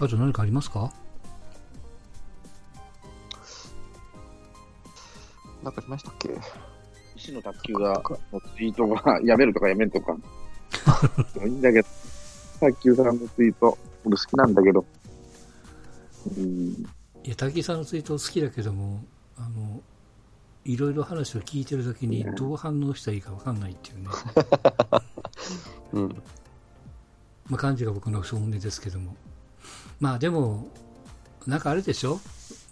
あと何かありますか？なんかしましたっけ？石の卓球が、のツイートが やめるとかやめんとか。いいんだけど、卓球さんのツイート、俺好きなんだけど。うん、いや、滝井さんのツイート好きだけども、あの、いろいろ話を聞いてるときにどう反応したらいいかわかんないっていうね。うん。まあ、感じが僕の本音ですけども。まあでも、なんかあれでしょ？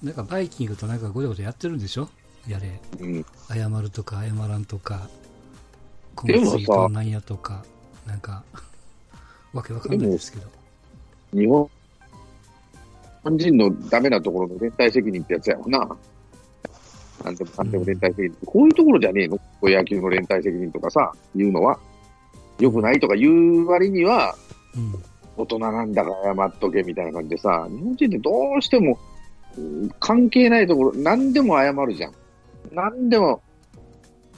なんかバイキングとなんかごちゃごちゃやってるんでしょ？やれ。うん。謝るとか謝らんとか、こでもさのツイートなんやとか、なんか、わけわかんないですけど。日本、日本人のダメなところの連帯責任ってやつやもんな。なんでもかんでも連帯責任。こういうところじゃねえの？こう野球の連帯責任とかさ、言うのは。良くないとか言う割には、うん。大人なんだから謝っとけみたいな感じでさ、日本人ってどうしても、うん関係ないところ、何でも謝るじゃん。何でも、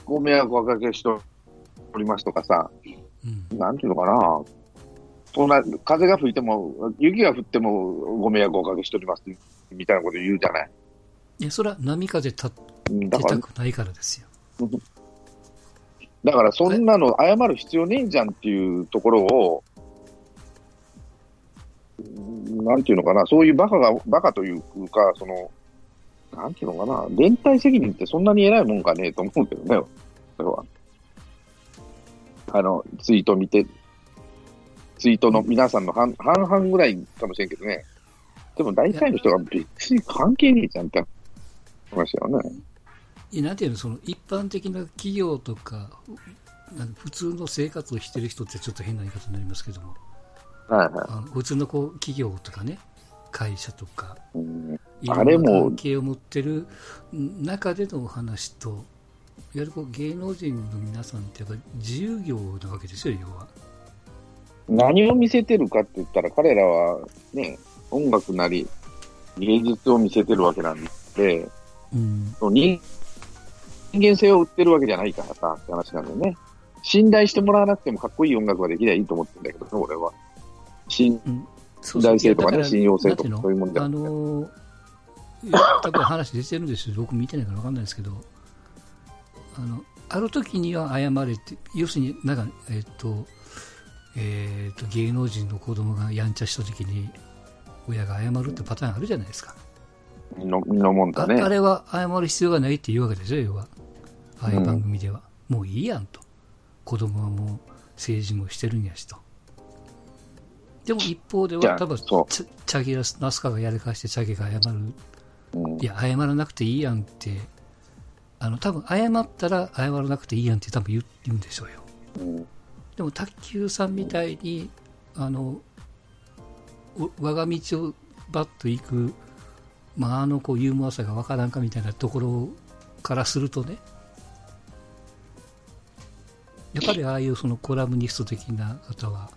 ご迷惑をおかけしておりますとかさ、うん。なんていうのかな。そんな、風が吹いても、雪が降ってもご迷惑をおかけしておりますみたいなこと言うじゃない。いや、それは波風立ってたくないからですよ。だからそんなの謝る必要ねえじゃんっていうところを、うんなんていうのかな、そういうバカが、バカというか、その、なんていうのかな、連帯責任ってそんなに偉いもんかねえと思うけどね、それは。あの、ツイート見て、ツイートの皆さんの半半々ぐらいかもしれんけどね。でも大体の人が別に関係ねえじゃんって思いましたよね。いやなんていうの、その一般的な企業とか、なんか普通の生活をしてる人ってちょっと変な言い方になりますけども、はいはあの普通のこう企業とかね、会社とか、い。うんいろんなあれも関係を持ってる中でのお話と、いわゆるこう芸能人の皆さんってやっぱり自由業なわけですよ、要は。何を見せてるかって言ったら、彼らはね、音楽なり芸術を見せてるわけなんで、うん。人人間性を売ってるわけじゃないからさ、って話なんだよね。信頼してもらわなくてもかっこいい音楽ができりゃいいと思ってるんだけどね、俺は。信頼性とかね、信用性とかそういうもんあ。の話出てるんですよ、僕見てないから分かんないですけど、あのある時には謝れって、要するになんか、えっとえっと芸能人の子供がやんちゃした時に、親が謝るってパターンあるじゃないですか、身の身のもんあだね。あれは謝る必要がないっていうわけですよ、要は、ああいう番組では、もういいやんと、子供はもう政治もしてるんやしと。でも一方では、多分チャチャゲラスナスカがやり返してチャゲが謝る。うん。いや、謝らなくていいやんって、あの、多分謝ったら謝らなくていいやんって多分言うんでしょうよ。うん。でも、卓球さんみたいに、あの、お我が道をバッと行く、まあ、あの、こう、ユーモアさがわからんかみたいなところからするとね、やっぱりああいうそのコラムニスト的な方は、や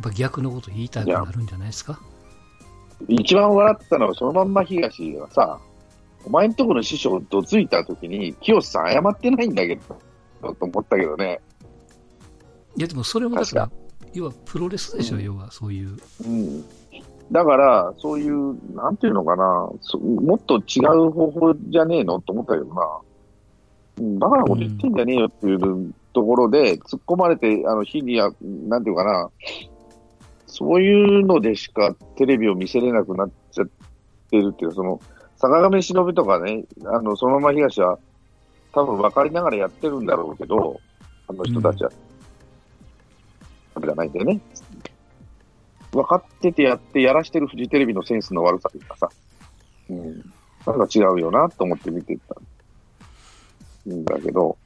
っぱ逆のこと言いたくなるんじゃないですか？一番笑ったのは、そのまんま東がさ、お前んとこの師匠どついた時に、清さん謝ってないんだけど、と思ったけどね。いや、でもそれもだから確、要はプロレスでしょ、うん要はそういう。うん。だから、そういう、なんていうのかな、そもっと違う方法じゃねえのと思ったけどな。うんバカなこと言ってんじゃねえよっていうところで、突っ込まれて、あの、日には、なんていうかな、そういうのでしかテレビを見せれなくなっちゃってるっていう、その、坂上忍とかね、あの、そのまま東は、多分分かりながらやってるんだろうけど、あの人たちは。じゃないんだよね。分かっててやってやらしてるフジテレビのセンスの悪さというかさ、うん、なんか違うよなと思って見てたんだけど、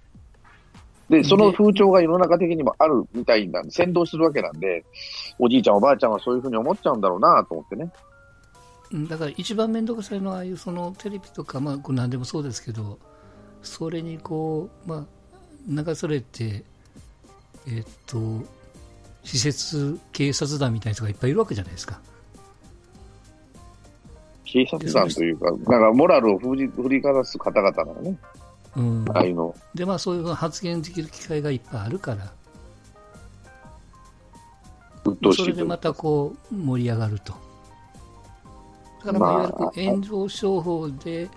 で、その風潮が世の中的にもあるみたいなんで、先導するわけなんで、おじいちゃんおばあちゃんはそういうふうに思っちゃうんだろうなと思ってね。うんだから一番面倒くさいのは、ああいうそのテレビとか、まあ、何でもそうですけど、それにこう、まあ、流されて、えっと、施設警察団みたいな人がいっぱいいるわけじゃないですか。警察団というか、なんかモラルを振り振りかざす方々なのね、うん、ああいうの。で、まあ、そういう発言できる機会がいっぱいあるから、それでまたこう盛り上がると。だからまあ、いまあわゆる炎上商法で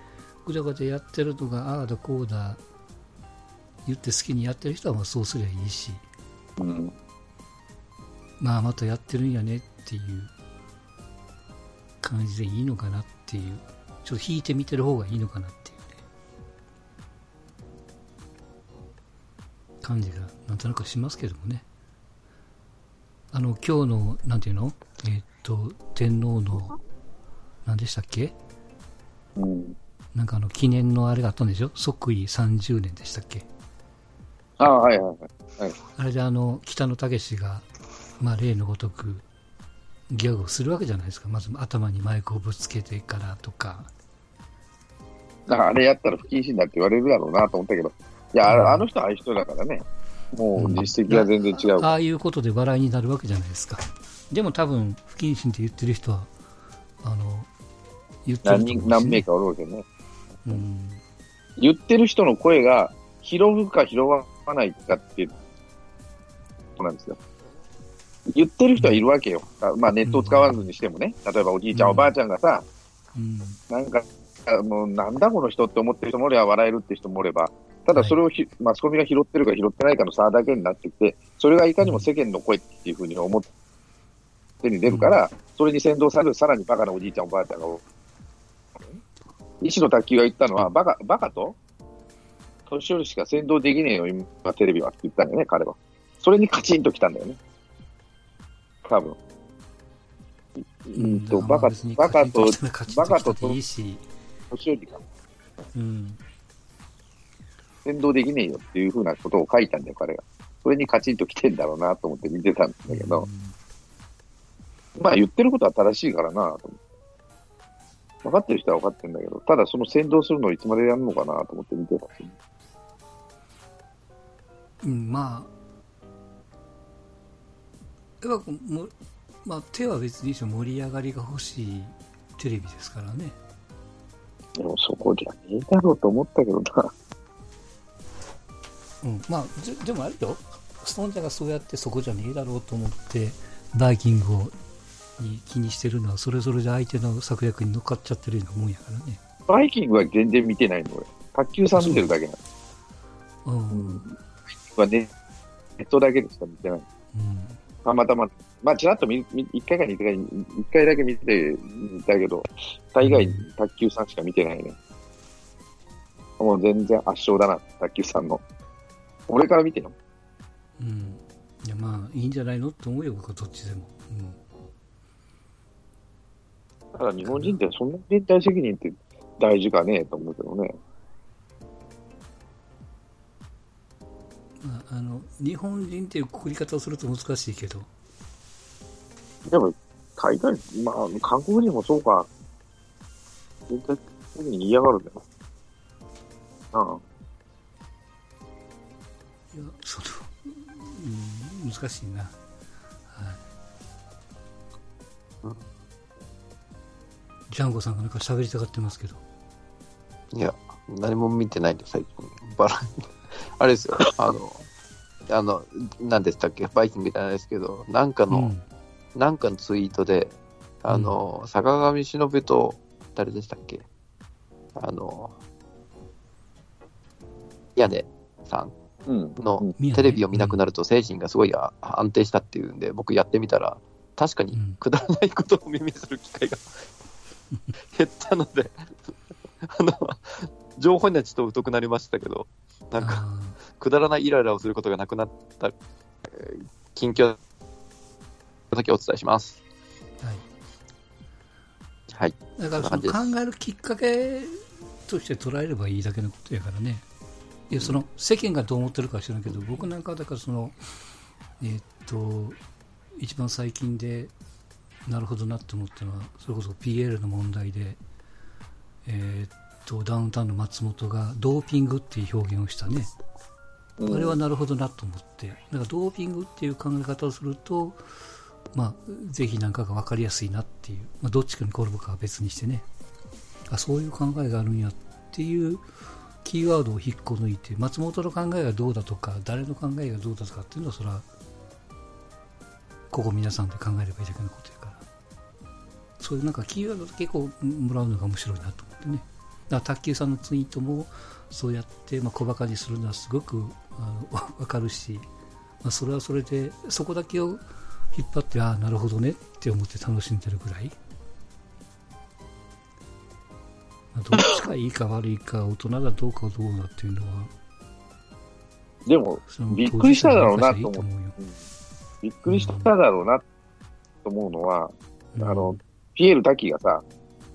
ぐちゃぐちゃやってるとか、ああだこうだ言って好きにやってる人はまあそうすりゃいいし、うん。まあまたやってるんやねっていう感じでいいのかなっていう、ちょっと引いてみてる方がいいのかなっていう感じがなんとなくしますけどもね。あの、今日の、なんていうの？えーっと、天皇の、何でしたっけ？うん。なんかあの、記念のあれがあったんでしょ？即位30年でしたっけ？ああ、はいはいはい。あれであの、北野武が、まあ、例のごとく、ギャグをするわけじゃないですか。まず頭にマイクをぶつけてからとか。あれやったら不謹慎だって言われるだろうなと思ったけど、いや、あの人はああいう人だからね、もう実績が全然違う。ああいうことで笑いになるわけじゃないですか。でも多分、不謹慎って言ってる人は、あの、言ってる何人、と思うし何名かおるわけね。うん。言ってる人の声が拾うか拾わないかっていうことなんですよ。言ってる人はいるわけよ。あまあネットを使わずにしてもね。例えばおじいちゃん、うんおばあちゃんがさ、うん。なんか、もうなんだこの人って思ってる人もおれば笑えるって人もおれば、ただそれをひ、マスコミが拾ってるか拾ってないかの差だけになってきて、それがいかにも世間の声っていうふうに思って手に出るから、それに先導されるさらにバカなおじいちゃん、おばあちゃんが。石野卓球が言ったのは、バカ、バカと？年寄りしか先導できねえよ、今、テレビはって言ったんだよね、彼は。それにカチンと来たんだよね。多分。うんと、バカ、バカと、バカと年寄りがうん。先導できねえよっていうふうなことを書いたんだよ、彼が。それにカチンと来てんだろうなと思って見てたんだけど、まあ言ってることは正しいからなと思って。分かってる人は分かってるんだけど、ただその先導するのをいつまでやるのかなと思って見てたし、うん、まあ、やっぱもまあ、手は別に盛り上がりが欲しいテレビですからね。でもそこじゃねえだろうと思ったけどな。うん、まあ、ででもあれよ、ストーンちゃんがそうやってそこじゃねえだろうと思って、バイキングをに気にしてるのは、それぞれで相手の策略に乗っかっちゃってるようなもんやからね。バイキングは全然見てないの、俺。卓球さん見てるだけなの。うん。うん。うん。はね、ネットだけでしか見てない。たまたま、まあ、ちらっと見、見一回か二回、一回だけ見てたけど、大概卓球さんしか見てないね。もう全然圧勝だな、卓球さんの。俺から見てよ。うん。いや、まあ、いいんじゃないの？って思うよ、僕はどっちでも。ただ日本人ってそんな連帯責任って大事かねと思うけどね。うん。まあ、あの、日本人っていうくくり方をすると難しいけど、でも、大概、まあ、韓国人もそうか。連帯責任嫌がるんだよ。ああ。いや、その、うん、難しいな。はい。うんジャンゴさんがなんか喋りたがってますけど。いや、何も見てないんで、最近。バラ、あれですよ、あの、あの、何でしたっけ、バイキングじゃないですけど、なんかの、うん。なんかのツイートで、あの、坂上忍と、誰でしたっけ？あの、屋根さんうん。のテレビを見なくなると精神がすごいあ安定したっていうんで、僕やってみたら、確かにうんくだらないことを耳にする機会が減ったので、あの、情報にはちょっと疎くなりましたけど、なんか、あくだらないイライラをすることがなくなった、えー近況だけお伝えします。ーはい。はい。だからその考えるきっかけとして捉えればいいだけのことやからね。いや、その世間がどう思ってるかは知らんけど、僕なんかはだからその、えーっと、一番最近で、なるほどなって思ったのは、それこそ PL の問題で、えーっと、ダウンタウンの松本がドーピングっていう表現をしたね。うん。あれはなるほどなと思って、だからドーピングっていう考え方をすると、まあ、ぜひなんかが分かりやすいなっていう、まあ、どっちかに転ぶかは別にしてね、あそういう考えがあるんやっていうキーワードを引っこ抜いて、松本の考えがどうだとか、誰の考えがどうだとかっていうのは、それはここ皆さんで考えればいいだけのことやから。そういうなんかキーワード結構もらうのが面白いなと思ってね。だから卓球さんのツイートもそうやってまあ小バカにするのはすごくあの 分かるし、まあ、それはそれでそこだけを引っ張ってああなるほどねって思って楽しんでるぐらい、どっちがいいか悪いか大人がどうかどうなっていうのは。でも、びっくりしただろうなと思う。びっくりしただろうなと思うのは、うん。あの、ピエール滝がさ、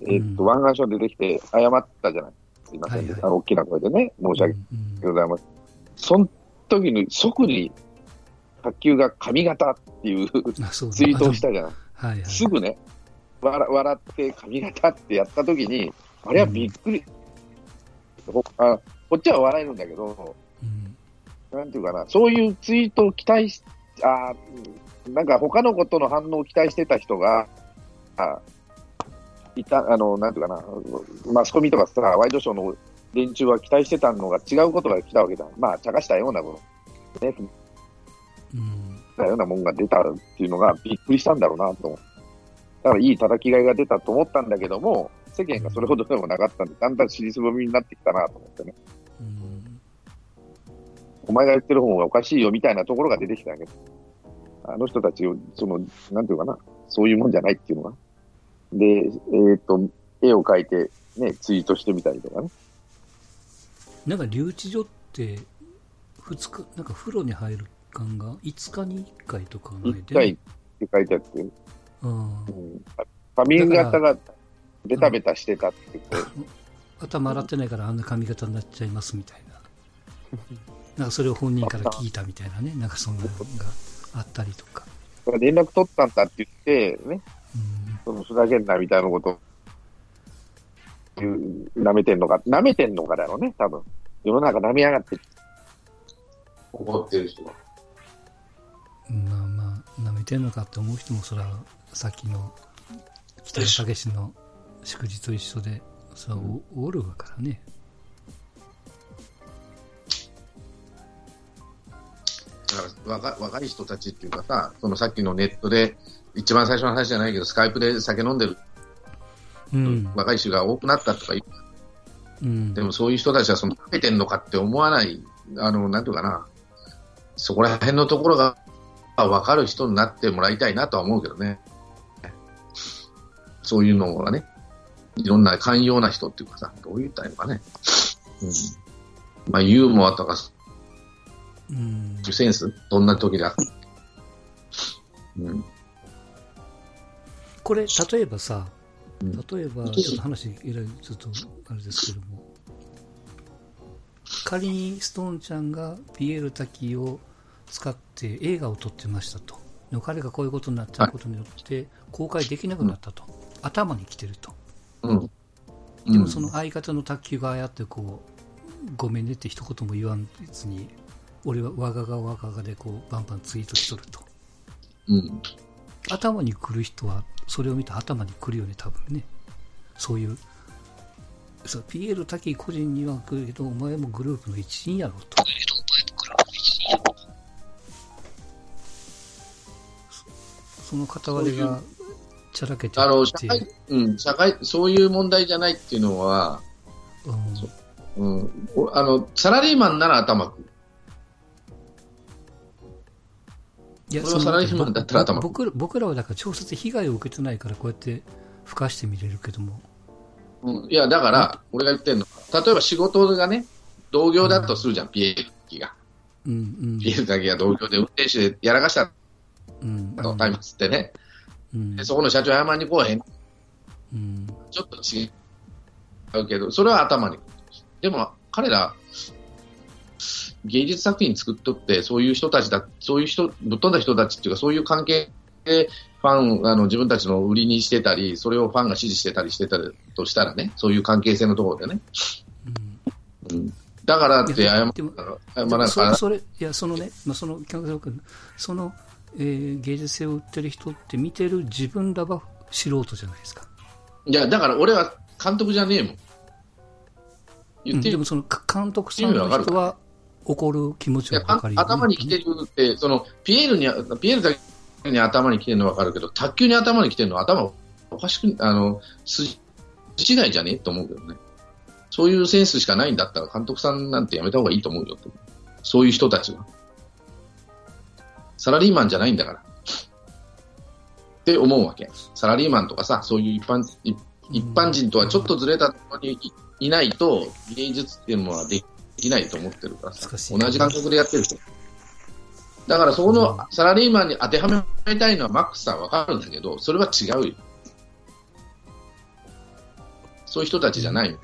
えーっと、うん湾岸署出てきて謝ったじゃない。すいません、はいはい。あの、大きな声でね、申し訳うんございません。その時に即に、卓球が髪型っていうツイートをしたじゃない。はいはい。すぐね、笑笑って髪型ってやった時に、あれはびっくり。ほあこっちは笑えるんだけど、うん。なんていうかな、そういうツイートを期待し、あーなんか他のことの反応を期待してた人が、あいた、あの、なんていうかな、マスコミとかさ、ワイドショーの連中は期待してたのが違うことが来たわけだ。まあ、茶化したようなもの、ね、うん。たようなもんが出たっていうのがびっくりしたんだろうなと。だからいい叩きがいが出たと思ったんだけども、世間がそれほどでもなかったんで、だんだん尻すぼみになってきたなと思ってね。うん。お前が言ってる方がおかしいよみたいなところが出てきたわけ。ど、あの人たちを、その、なんていうかな、そういうもんじゃないっていうのが。で、えっ、と、絵を描いて、ね、ツイートしてみたりとかね。なんか留置所って2日なんか風呂に入る間が5日に1回とかない一回って書いてあって、うんうん、髪型がベタベタしてたってこう、頭洗ってないからあんな髪型になっちゃいますみたいな。なんかそれを本人から聞いたみたいなね。なんかそんなのがあったりとか、連絡取ったんだって言って、ね、うん。そのふざけんなみたいなこと言う、舐めてんのか、舐めてんのかだろうね、多分。世の中舐めやがって。怒ってる人は。まあまあ、舐めてんのかって思う人も、それはさっきの北野武の祝日と一緒で、それはおおるわからね。だから若若い人たちっていうかさ、そのさっきのネットで、一番最初の話じゃないけど、スカイプで酒飲んでるうん。若い人が多くなったとか言う、うんでもそういう人たちはその食べてんのかって思わない、あの、なんていうかな、そこら辺のところが分かる人になってもらいたいなとは思うけどね。そういうのがね、いろんな寛容な人っていうかさ、どう言ったらいいのかね。うん。まあ、ユーモアとか、うんセンス？どんな時だ？うん。これ、例えばさ、うん例えば、ちょっと話、えらい、ちょっと、あれですけども、仮にストーンちゃんがピエール滝を使って映画を撮ってましたと。彼がこういうことになっちゃうことによって、公開できなくなったと。頭に来てると。うん。でもその相方の卓球がああやってこう、ごめんねって一言も言わずに、俺はわががわががでこう、バンバンツイートしとると。うん。頭に来る人はそれを見たら頭に来るよね多分ねそういうそうピエール滝個人には来るけどお前もグループの一員やろとそその片割れがちゃらけて。あの、いて社会、うん、社会、そういう問題じゃないっていうのは、うん。うん、おあの、サラリーマンなら頭くる。いやこれはサラリーマンだったら頭ぼ僕ら僕らはだから直接被害を受けてないからこうやって付加して見れるけども。うん、いや、だから、俺が言ってるのは、例えば仕事がね、同業だとするじゃん、ピエール滝が。うんうん。ピエール滝が同業で運転手でやらかしたうん。と、タイムつってね。うんで、そこの社長謝りに来おへん。うんちょっと違うけど、それは頭に。でも、彼ら、芸術作品作っとって、そういう人たちだ、そういう人、ぶっ飛んだ人たちっていうか、そういう関係で、ファン、あの、自分たちの売りにしてたり、それをファンが支持してたりしてたとしたらね、そういう関係性のところでね。うんうん。だからって謝るでも謝らなそれそれいやそのね、まあ、そのその、えー芸術性を売ってる人って見てる自分らは素人じゃないですか、いや、だから俺は監督じゃねえもん。言ってるうんでもそのか監督さんの人は怒る気持ちは分かるよ、ね、頭に来てるって、そのピエールには、ピエールだに頭に来てるのはわかるけど、卓球に頭に来てるのは頭おかしく、あの、筋違いじゃねえと思うけどね。そういうセンスしかないんだったら監督さんなんてやめた方がいいと思うよ。そういう人たちは。サラリーマンじゃないんだから。って思うわけ。サラリーマンとかさ、そういう一般、一一般人とはちょっとずれたところにいないと、芸術っていうのはできないと思ってるからさ、同じ感覚でやってる人。だからそこのサラリーマンに当てはめたいのはマックスさんわかるんだけど、それは違うよ。そういう人たちじゃないよ。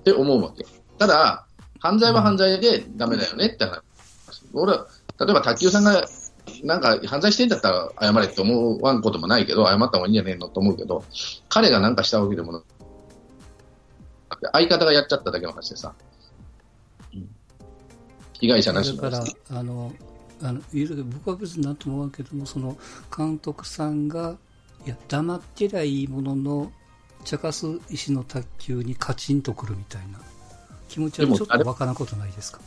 って思うわけ。ただ、犯罪は犯罪でダメだよねって話。俺は、例えば卓球さんがなんか犯罪してんだったら謝れって思わんこともないけど、謝った方がいいんじゃねえのと思うけど、彼がなんかしたわけでもなくて、相方がやっちゃっただけの話でさ、うん被害者なしのだからあのあの僕は別になんとも思うけどもその監督さんがいや黙ってりゃいいものの茶化す石の卓球にカチンとくるみたいな。気持ちはちょっとわからんことないですか？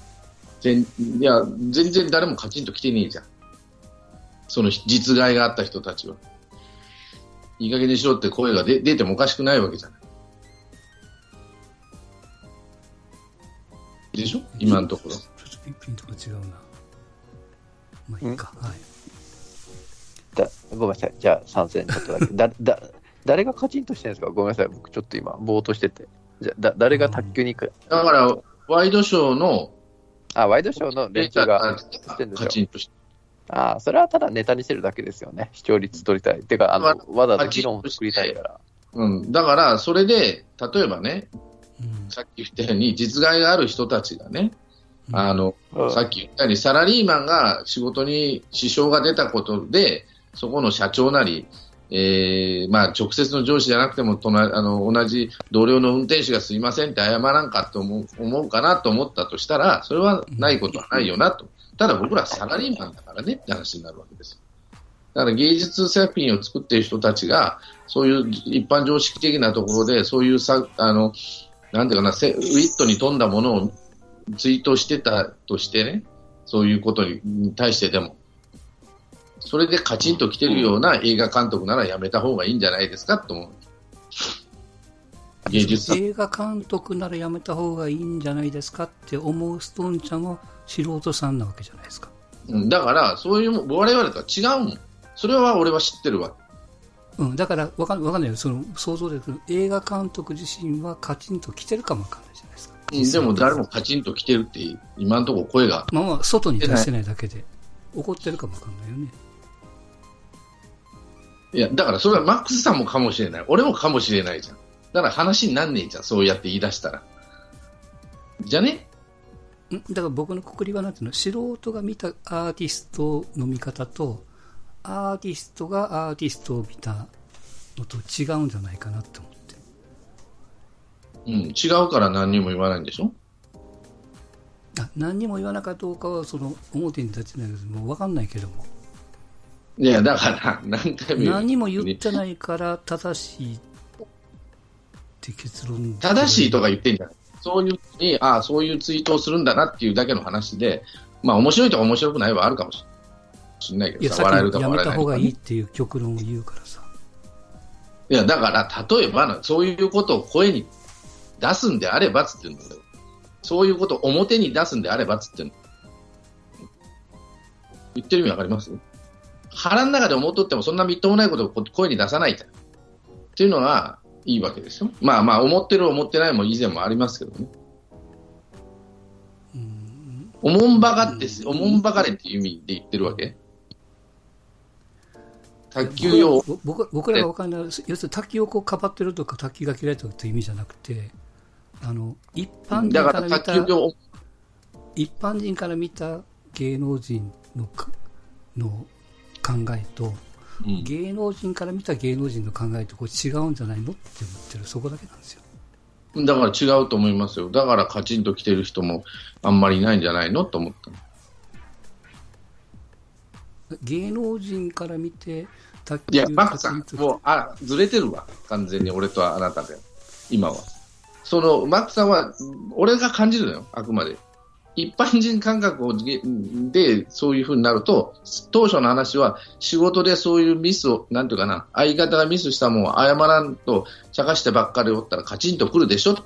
全いや、全然誰もカチンと来てねえじゃん。その実害があった人たちは。いい加減にしろって声が出出てもおかしくないわけじゃない。でしょ？今のところ。ちょっとピンピンとか違うなまあいいか、はいだごめんなさい。じゃあ、参戦ちょっとだけ。だ、だ、誰がカチンとしてるんですか？ごめんなさい。僕ちょっと今、ぼーっとしてて。じゃだ、誰が卓球に行く、だから、ワイドショーのあ、ワイドショーの連中がしてるんでしょカチンとして。ああ、それはただネタにしてるだけですよね。視聴率取りたい。てか、あの、わざわざ議論を作りたいから。うん。だから、それで、例えばね、うんさっき言ったように、実害がある人たちがね、あの、うんさっき言ったように、サラリーマンが仕事に支障が出たことで、そこの社長なり、えーまあ、直接の上司じゃなくてもあの、同じ同僚の運転手がすいませんって謝らんかと思う思うかなと思ったとしたら、それはないことはないよなと。ただ僕らサラリーマンだからねって話になるわけですよ。だから芸術作品を作っている人たちが、そういう一般常識的なところで、そういうさ、あの、なんていうかな、ウィットに富んだものをツイートしてたとしてね、そういうことに対してでも、それでカチンと来てるような映画監督ならやめた方がいいんじゃないですかと思う。芸術作映画監督ならやめた方がいいんじゃないですかって思うストーンちゃんは素人さんなわけじゃないですか。うんだから、そういうもん、我々とは違うもん。それは俺は知ってるわ。うん、だからわかんわかんないよ。その想像で映画監督自身はカチンと来てるかもわかんないじゃないですか。うんでも誰もカチンと来てるって、今のところ声が。まあまあ、外に出してないだけで怒ってるかもわかんないよね。いや、だからそれはマックスさんもかもしれない。俺もかもしれないじゃん。だから話になんねえじゃん。そうやって言い出したら。じゃね？んだから僕のくくりはなんていうの？素人が見たアーティストの見方とアーティストがアーティストを見たのと違うんじゃないかなって思ってうん。違うから何にも言わないんでしょ？あ何にも言わなかどうかはその表に立ちないけどもう分かんないけどもいや、だから、何回も。何も言ってないから正しいって結論正しいとか言ってんじゃない。そういうふうに、ああ、そういうツイートをするんだなっていうだけの話で、まあ面白いとか面白くないはあるかもしれないけどさ、笑えるとか笑えないとかね、た方がいいっていう極論を言うからさいや、だから、例えばな、そういうことを声に出すんであればっつってんそういうことを表に出すんであればっつってんの。言ってる意味わかります？腹の中で思っとってもそんなみっともないことを声に出さないじゃん。っていうのがいいわけですよ。まあまあ、思ってる思ってないも以前もありますけどね。うんおもんばかって、おもんばかれっていう意味で言ってるわけ？卓球用。僕僕僕らが分かんない要するに卓球をこうかばってるとか卓球が嫌いとかっていう意味じゃなくてあの一般人だから見た一般人から見た芸能人のかの考えと、うん芸能人から見た芸能人の考えとこう違うんじゃないのって思ってるそこだけなんですよだから違うと思いますよ。だからカチンと来てる人もあんまりいないんじゃないのと思ったの。芸能人から見て卓いや、球マックさんもう、あ、ずれてるわ。完全に俺とあなたで。今は。その、マックさんは、俺が感じるのよ。あくまで。一般人感覚をででそういうふうになると、当初の話は仕事でそういうミスを、なんていうかな、相方がミスしたもんを謝らんと、茶化してばっかりおったらカチンとくるでしょ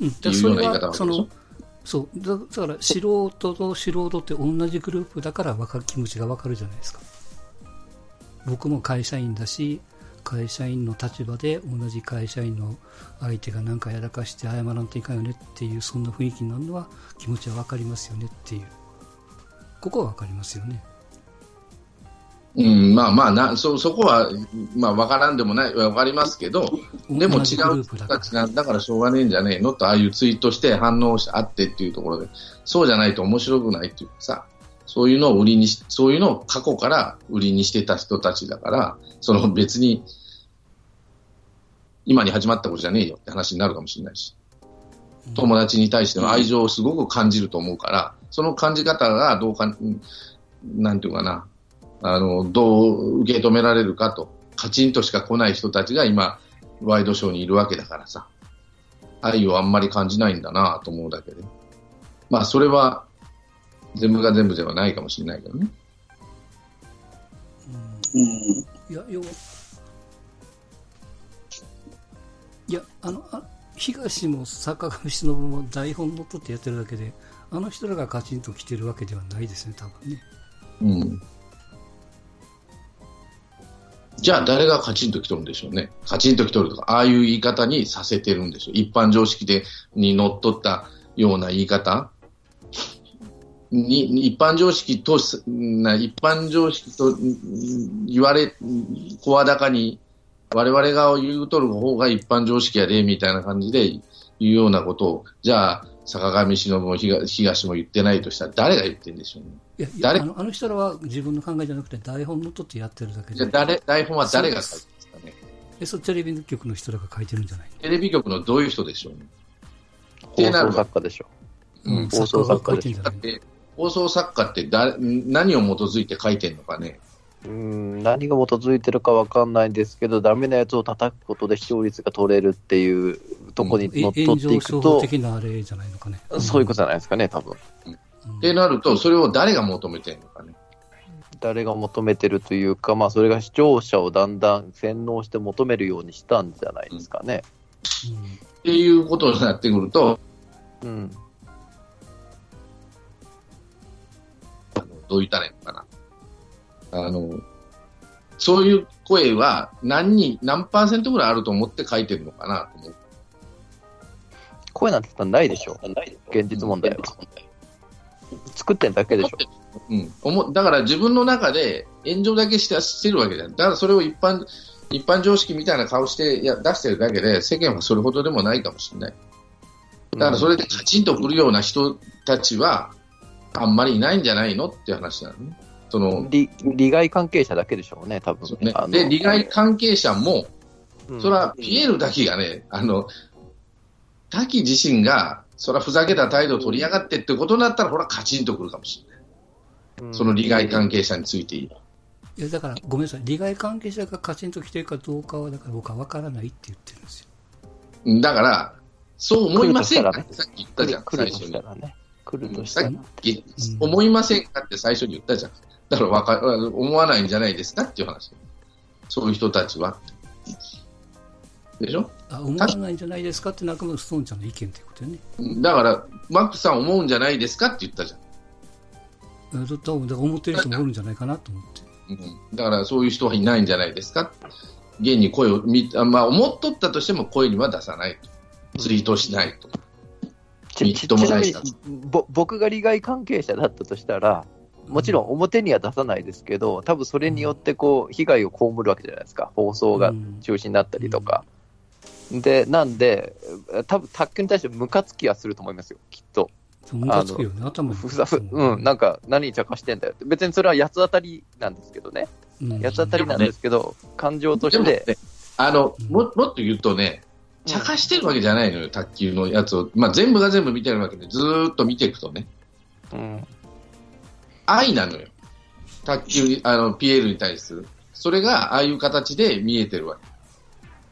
うん、っていうような言い方なわけでしょ。そう。だだから素人と素人って同じグループだから分かる気持ちが分かるじゃないですか。僕も会社員だし会社員の立場で同じ会社員の相手が何かやらかして謝らんといかんよねっていうそんな雰囲気になるのは気持ちは分かりますよねっていう。ここは分かりますよね。うん、まあまあな、そ、そこは、まあわからんでもない、わかりますけど、でも違うだから人たちなんだからしょうがねえんじゃねえのと、ああいうツイートして反応してあってっていうところで、そうじゃないと面白くないっていうかさ、そういうのを売りにし、そういうのを過去から売りにしてた人たちだから、その別に、今に始まったことじゃねえよって話になるかもしれないし、友達に対しての愛情をすごく感じると思うから、その感じ方がどうか、うんなんていうかな、あの、どう受け止められるかと、カチンとしか来ない人たちが今、ワイドショーにいるわけだからさ、愛をあんまり感じないんだなと思うだけで。まあ、それは、全部が全部ではないかもしれないけどね。うん。いや、要、いや、あの、あ東も坂上忍も台本乗っ取ってやってるだけで、あの人らがカチンと来てるわけではないですね、多分ね。うん。じゃあ誰がカチンと来とるんでしょうね。カチンと来とるとか、ああいう言い方にさせてるんでしょう。一般常識でにのっとったような言い方に、一般常識と、な一般常識とん言われ、声高に我々が言うとる方が一般常識やで、みたいな感じで言うようなことを、じゃあ、坂上忍も東東も言ってないとしたら誰が言ってるんでしょうね。いや誰？あのあの人らは自分の考えじゃなくて台本乗っ取ってやってるだけでじゃあ、誰、台本は誰が書いてるんですかね？えそうテレビ局の人らが書いてるんじゃない？テレビ局のどういう人でしょうね？放送作家でしょ。うん放送作家書いてるんじゃないだって、放送作家って誰何を基づいて書いてるのかね？うん、何が基づいてるかわかんないんですけど、ダメなやつを叩くことで視聴率が取れるっていうとこにえ乗っ取っていくと、的なあれじゃないのかね。そういうことじゃないですかね、多分。うんってなると、それを誰が求めてるのかね？誰が求めてるというか、まあ、それが視聴者をだんだん洗脳して求めるようにしたんじゃないですかね。っていうことになってくると、うん。どう言ったらいいのかな。あの、そういう声は何人、何パーセントぐらいあると思って書いてるのかなと思う。声なんてないでしょ。現実問題は。作ってんだけでしょ。うん、おもだから自分の中で炎上だけしてしてるわけじゃん。だからそれを一般一般常識みたいな顔していや出してるだけで世間はそれほどでもないかもしれない。だからそれでカチンとくるような人たちはあんまりいないんじゃないのっていう話なのね。その利利害関係者だけでしょうね、多分ねあので、利害関係者も、うんそれはピエール滝がね、あの、滝自身が、それはふざけた態度を取りやがってってことになったら、ほら、カチンとくるかもしれない。うんその利害関係者についていい。いやだから、ごめんなさい、利害関係者がカチンと来てるかどうかは、だから僕は分からないって言ってるんですよ。だから、そう思いませんか来るとさっき言ったじゃん、最初に。来るとしたらさっ。き、思いませんかって最初に言ったじゃん。だからわか思わないんじゃないですかっていう話。そういう人たちは。でしょ？あ思わないんじゃないですかって中村ストーンちゃんの意見ということよね。だから、マックさん思うんじゃないですかって言ったじゃん。えだ多分思ってる人もおるんじゃないかなと思って。うん、だからそういう人はいないんじゃないですか。現に声をまあ、思っとったとしても声には出さないと。ツイートしないと。ちちともないしちなみにぼ僕が利害関係者だったとしたら、もちろん表には出さないですけど、多分それによってこう被害を被るわけじゃないですか、放送がうん中止になったりとか。で、なんで、多分卓球に対してムカつきはすると思いますよ、きっと。ムカつくよね、頭に。ふざふうん、なんか、何に茶化してんだよって。別にそれは八つ当たりなんですけどね。うん八つ当たりなんですけど、感情とでもねして、、あのうん、ももっと言うとね、茶化してるわけじゃないのよ、卓球のやつを。まあ、全部が全部見てるわけで、ずーっと見ていくとね、うん、愛なのよ。卓球に、あの、ピエールに対する。それが、ああいう形で見えてるわ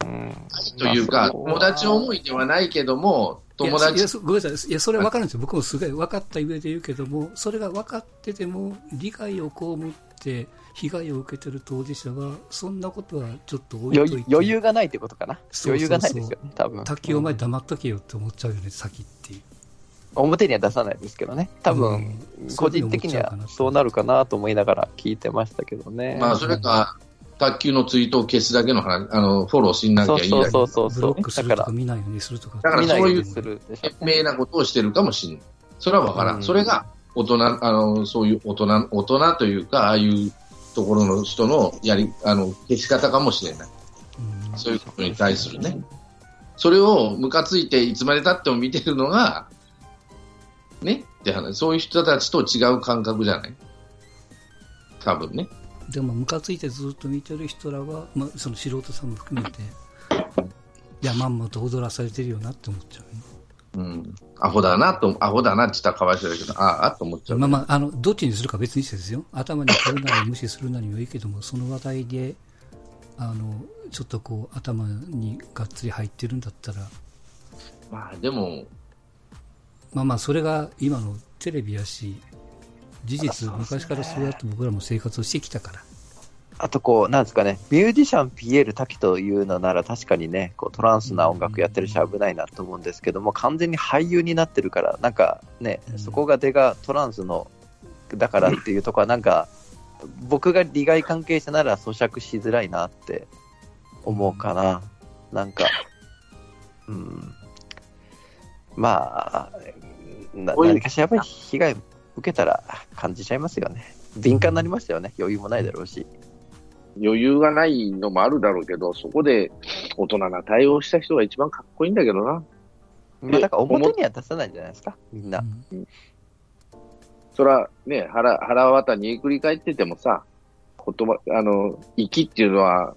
け。うん、というか、友達思いではないけども、友達、そごめんなさい。いや、それは分かるんですよ。僕もすごい分かった上で言うけども、それが分かってても、利害を被って、被害を受けてる当事者は、そんなことはちょっと置いといて。余余裕がないってことかな。そうそうそう余裕がないですよね、多分。卓球お前黙っとけよって思っちゃうよね、先っていう。表には出さないですけどね。多分、うん個人的にはそうなるかなと思いながら聞いてましたけどね。まあ、それか、卓球のツイートを消すだけの話、あの、フォローしなきゃいいだけ。そうそうブそうロックするだから、とか見ないようにするとか。だから見ないようにそういう賢明なことをしてるかもしれない。それはわからん。うんそれが、大人、あの、そういう大人、大人というか、ああいうところの人のやり、あの、消し方かもしれない。うんそういうことに対するね。それをムカついていつまで経っても見てるのが、ね？って話。そういう人たちと違う感覚じゃない？多分ね。でも、ムカついてずっと見てる人らは、まあ、その素人さんも含めて、いや、まんまと踊らされてるよなって思っちゃうね。うん。アホだなと、アホだなって言ったらかわいそうだけど、ああ、と思っちゃう。まあまあ、あの、どっちにするか別にしてですよ。頭に来るなり無視するなりもいいけども、その話題で、あの、ちょっとこう、頭にがっつり入ってるんだったら、まあでも、まあまあ、それが今のテレビやし、事実、昔からそうやって僕らも生活をしてきたから。あとこう、なんですかね、ミュージシャンピエール滝というのなら確かにね、こうトランスな音楽やってるし危ないなと思うんですけども、完全に俳優になってるから、なんかねう、んそこが出がトランスの、だからっていうとこはなんか、僕が利害関係者なら咀嚼しづらいなって思うかな。なんか、うん。まあ、な何かしらやっぱり被害受けたら感じちゃいますよね。敏感になりましたよね。余裕もないだろうし。余裕がないのもあるだろうけど、そこで大人な対応した人が一番かっこいいんだけどな。まあ、だから表には出さないんじゃないですか、みんな。うんそら、ね、腹、腹渡に繰り返っててもさ、言葉、あの、息っていうのは、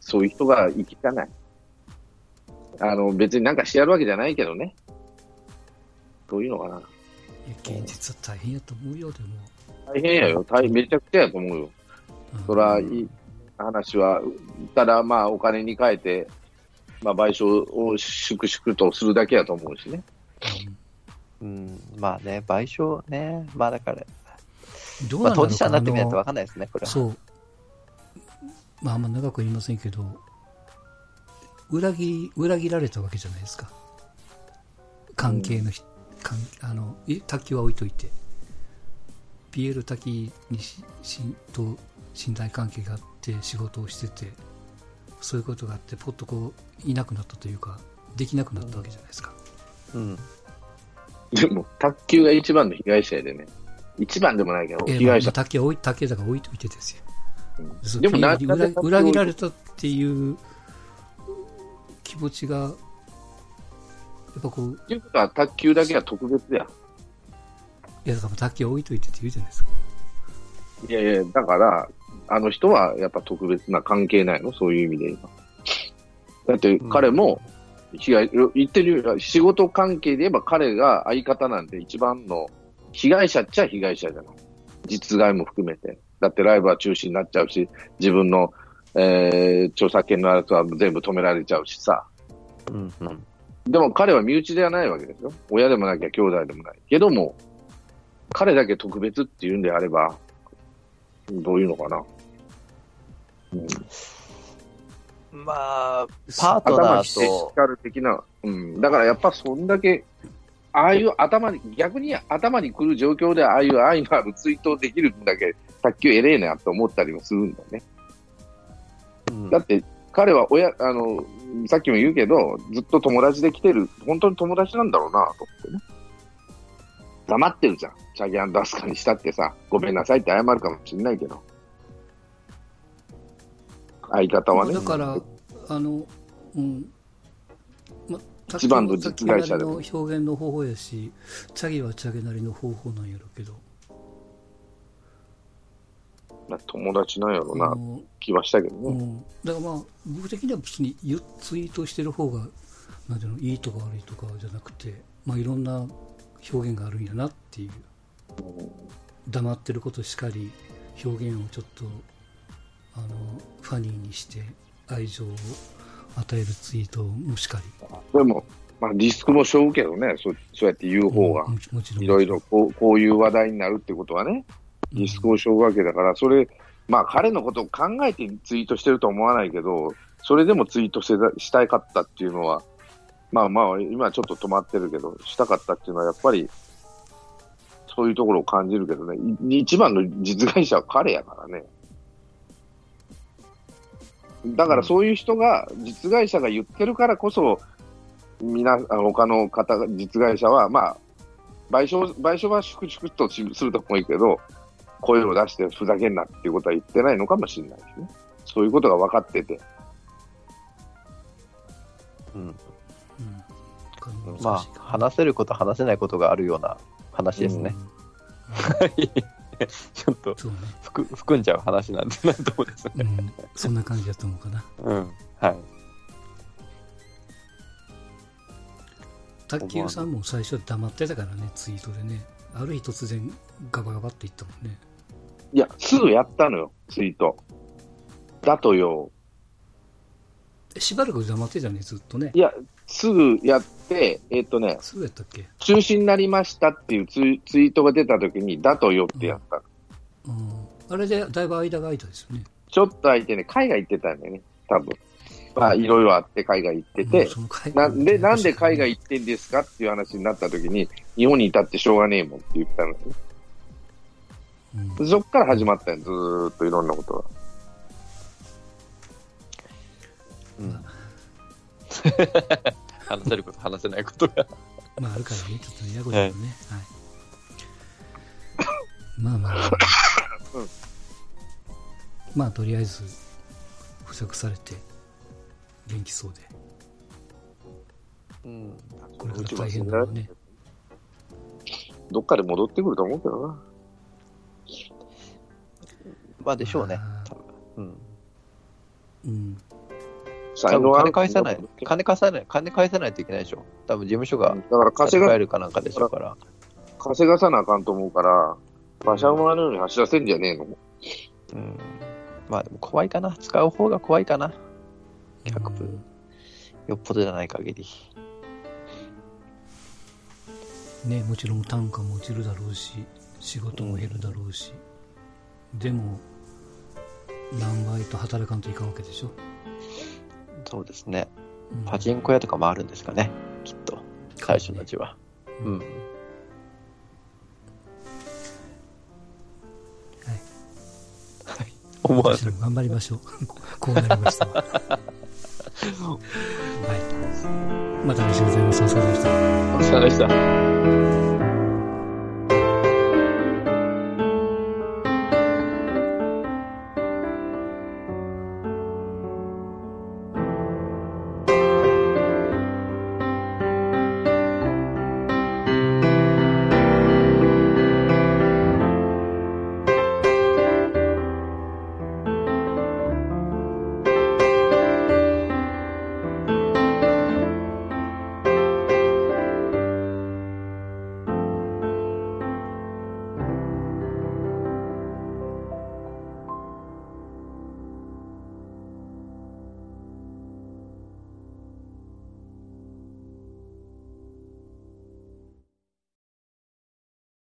そういう人が生きたない。あの、別になんかしてやるわけじゃないけどね。そういうのかな。いや現実は大変やと思うよ、でも。大変やよ。大めちゃくちゃやと思うよ。うんそら、いい話は、ただまあお金に変えて、まあ賠償を粛々とするだけやと思うしね。うん、まあね、賠償ね、まあだから、まあ、どうなんだろう当事者になってみないとあの分かんないですね、これは。そう。まあ、あんま長くは言いませんけど、裏切、裏切られたわけじゃないですか。関係のひ、関あの、い卓球は置いといて。ピエール滝にししと信頼関係があって仕事をしてて、そういうことがあって、ポッとこう、いなくなったというか、できなくなったわけじゃないですか。うん。でも、卓球が一番の被害者やでね。一番でもないけど、被害者。竹は置い竹だから置いといてですよ。そうでも裏裏切られたっていう気持ちが、やっぱこう、っていうことは卓球だけは特別や。いや、だから竹は置いといてって言うじゃないですか。いやいや、だから、あの人はやっぱ特別な関係ないの？そういう意味で今。だって彼も、被害、言ってるより仕事関係で言えば彼が相方なんて一番の被害者っちゃ被害者じゃない。実害も含めて。だってライブは中止になっちゃうし、自分の、えー、著作権のやつは全部止められちゃうしさ。うんうん。でも彼は身内ではないわけですよ。親でもなきゃ兄弟でもない。けども、彼だけ特別っていうんであれば、どういうのかな。うん、まあ、パートナーと、叱る的な。うん。だからやっぱそんだけ、ああいう頭に、逆に頭に来る状況でああいう愛のあるツイートをできるんだけ、卓球偉えなと思ったりもするんだよね。うんだって、彼は親、あの、さっきも言うけど、ずっと友達で来てる、本当に友達なんだろうなと思ってね。黙ってるじゃん。チャギアンダスカにしたってさ、ごめんなさいって謝るかもしれないけど。相方はね。だから、あの、うん。ま、一番の実害者でのも表現の方法やし、チャギはチャギなりの方法なんやろうけど、友達なんやろうな気はしたけどね。うん、だからまあ、僕的には別にツイートしてる方が、なんていうの、いいとか悪いとかじゃなくて、まあいろんな表現があるんやなっていう。黙ってることしかり、表現をちょっと、あの、ファニーにして愛情を与えるツイートもしかり。でも、まあリスクも背負うけどね、そそうやって言う方が。いろいろこうこういう話題になるってことはね、リスクを背負うわけだから、それ、まあ彼のことを考えてツイートしてるとは思わないけど、それでもツイートしてたしたいかったっていうのは、まあまあ、今ちょっと止まってるけど、したかったっていうのはやっぱり、そういうところを感じるけどね、い一番の実害者は彼やからね。だからそういう人が、実害者が言ってるからこそ、みな、あの他の方が、実害者は、まあ、賠償、賠償は粛々としするともいいけど、声を出してふざけんなっていうことは言ってないのかもしれないですね。そういうことが分かってて。うん。うんまあ、話せること、話せないことがあるような話ですね。ちょっとそうね。含含んじゃう話なんで、なんともですね。うん。そんな感じだと思うかな。うん。はい。卓球さんも最初黙ってたからね、ツイートでね。ある日突然ガバガバって言ったもんね。いや、すぐやったのよ、ツイート。だとよ。えしばらく黙ってたね、ずっとねい。や、すぐやって、えっ、とね、そうやったっけ？中止になりましたっていうツイツイートが出た時に、だとよってやった。うん。あれでだいぶ間が空いたですよね。ちょっと空いてね、海外行ってたんだよね、多分。まあ、いろいろあって海外行っててなんで、なんで海外行ってんですかっていう話になった時に、日本にいたってしょうがねえもんって言ったのね。うんそっから始まったよ、ずーっといろんなことが。うん。話せること、話せないことが。まああるからね、ちょっとややこしいけどね。はい。まあまあまあ、うんまあとりあえず、付着されて、元気そうで、うん。これから大変だろうね。どっかで戻ってくると思うけどな。まあでしょうねあ。ー多分うん。うん。多分金返さない、金返さない、金返さないといけないでしょ。多分事務所がだから稼が帰るかなんかでしょうから。稼がさなあかんと思うから、馬車馬のように走らせんじゃねえの。うん。まあでも怖いかな。使う方が怖いかな。100分うんよっぽどじゃない限り。ね、もちろん単価も落ちるだろうし、仕事も減るだろうし、でも、何倍と働かんといかんわけでしょ。そうですね。うんパチンコ屋とかもあるんですかね。きっと。最初たちは。ううん思わず。頑張りましょう。こうなりましたわ。はい。またありがとうございます。お疲れ様でした。お疲れ様でした。